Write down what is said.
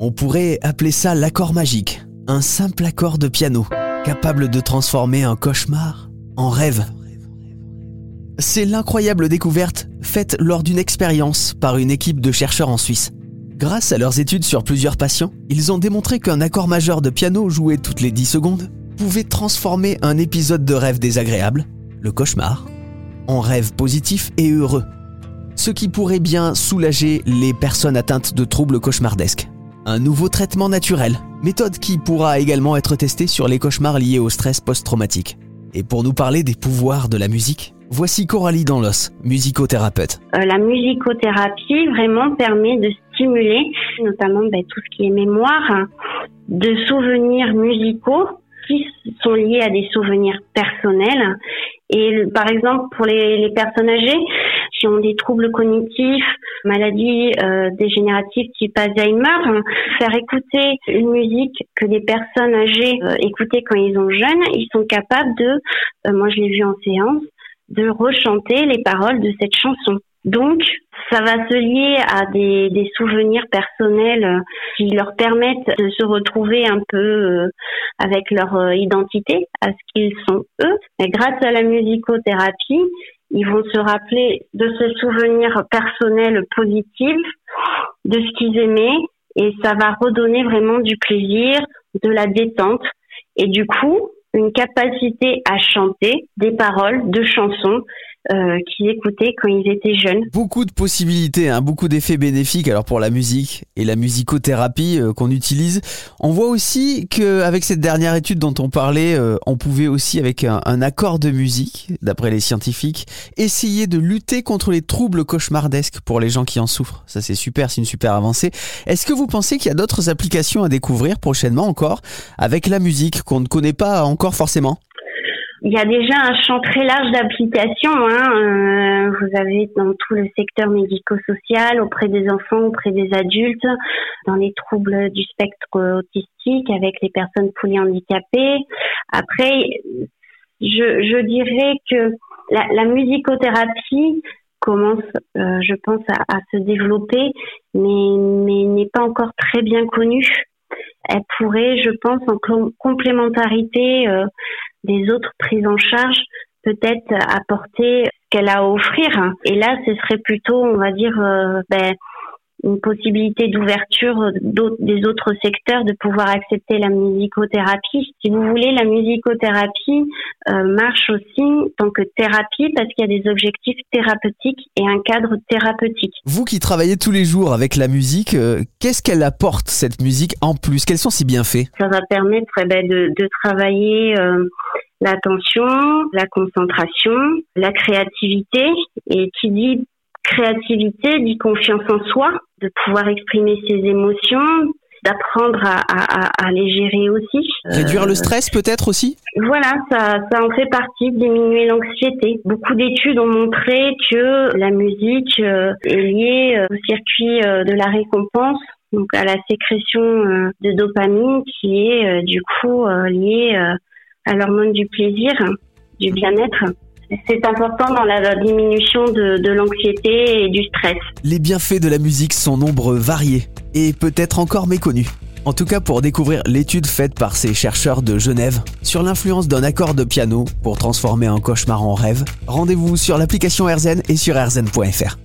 On pourrait appeler ça l'accord magique, un simple accord de piano, capable de transformer un cauchemar en rêve. C'est l'incroyable découverte faite lors d'une expérience par une équipe de chercheurs en Suisse. Grâce à leurs études sur plusieurs patients, ils ont démontré qu'un accord majeur de piano joué toutes les 10 secondes pouvait transformer un épisode de rêve désagréable, le cauchemar, en rêve positif et heureux. Ce qui pourrait bien soulager les personnes atteintes de troubles cauchemardesques. Un nouveau traitement naturel, méthode qui pourra également être testée sur les cauchemars liés au stress post-traumatique. Et pour nous parler des pouvoirs de la musique, voici Coralie Danlos, musicothérapeute. Euh, la musicothérapie vraiment permet de stimuler notamment ben, tout ce qui est mémoire, de souvenirs musicaux qui sont liés à des souvenirs personnels. Et par exemple, pour les personnes âgées, ont des troubles cognitifs, maladies euh, dégénératives type Alzheimer, faire écouter une musique que les personnes âgées euh, écoutaient quand ils sont jeunes, ils sont capables de, euh, moi je l'ai vu en séance, de rechanter les paroles de cette chanson. Donc, ça va se lier à des, des, souvenirs personnels qui leur permettent de se retrouver un peu avec leur identité, à ce qu'ils sont eux. Et grâce à la musicothérapie, ils vont se rappeler de ce souvenir personnel positif, de ce qu'ils aimaient, et ça va redonner vraiment du plaisir, de la détente, et du coup, une capacité à chanter des paroles de chansons euh, qu'ils écoutaient quand ils étaient jeunes. Beaucoup de possibilités, hein, beaucoup d'effets bénéfiques alors pour la musique et la musicothérapie euh, qu'on utilise. On voit aussi qu'avec cette dernière étude dont on parlait, euh, on pouvait aussi avec un accord de musique, d'après les scientifiques, essayer de lutter contre les troubles cauchemardesques pour les gens qui en souffrent. Ça c'est super, c'est une super avancée. Est-ce que vous pensez qu'il y a d'autres applications à découvrir prochainement encore avec la musique qu'on ne connaît pas encore forcément? Il y a déjà un champ très large d'applications. Hein. Euh, vous avez dans tout le secteur médico-social, auprès des enfants, auprès des adultes, dans les troubles du spectre autistique, avec les personnes polyhandicapées. Après, je, je dirais que la, la musicothérapie commence, euh, je pense, à, à, se développer, mais, mais n'est pas encore très bien connue. Elle pourrait, je pense, en complémentarité euh, des autres prises en charge peut-être apporter ce qu'elle a à offrir. Et là, ce serait plutôt, on va dire, euh, ben, une possibilité d'ouverture des autres secteurs de pouvoir accepter la musicothérapie. Si vous voulez, la musicothérapie euh, marche aussi en tant que thérapie parce qu'il y a des objectifs thérapeutiques et un cadre thérapeutique. Vous qui travaillez tous les jours avec la musique, euh, qu'est-ce qu'elle apporte cette musique en plus? Quels sont ses bienfaits Ça va permettre eh ben, de, de, travailler l'attention, la concentration, la créativité. Et qui dit créativité dit confiance en soi, de pouvoir exprimer ses émotions, d'apprendre à, à, à, les gérer aussi. Réduire le stress peut-être aussi? Voilà, ça, ça en fait partie, diminuer l'anxiété. Beaucoup d'études ont montré que la musique euh, est liée euh, au circuit euh, de la récompense donc à la sécrétion de dopamine qui est du coup liée à l'hormone du plaisir, du bien-être. C'est important dans la diminution de, l'anxiété et du stress. Les bienfaits de la musique sont nombreux, variés et peut-être encore méconnus. En tout cas, pour découvrir l'étude faite par ces chercheurs de Genève sur l'influence d'un accord de piano pour transformer un cauchemar en rêve, rendez-vous sur l'application RZN et sur rzn.fr.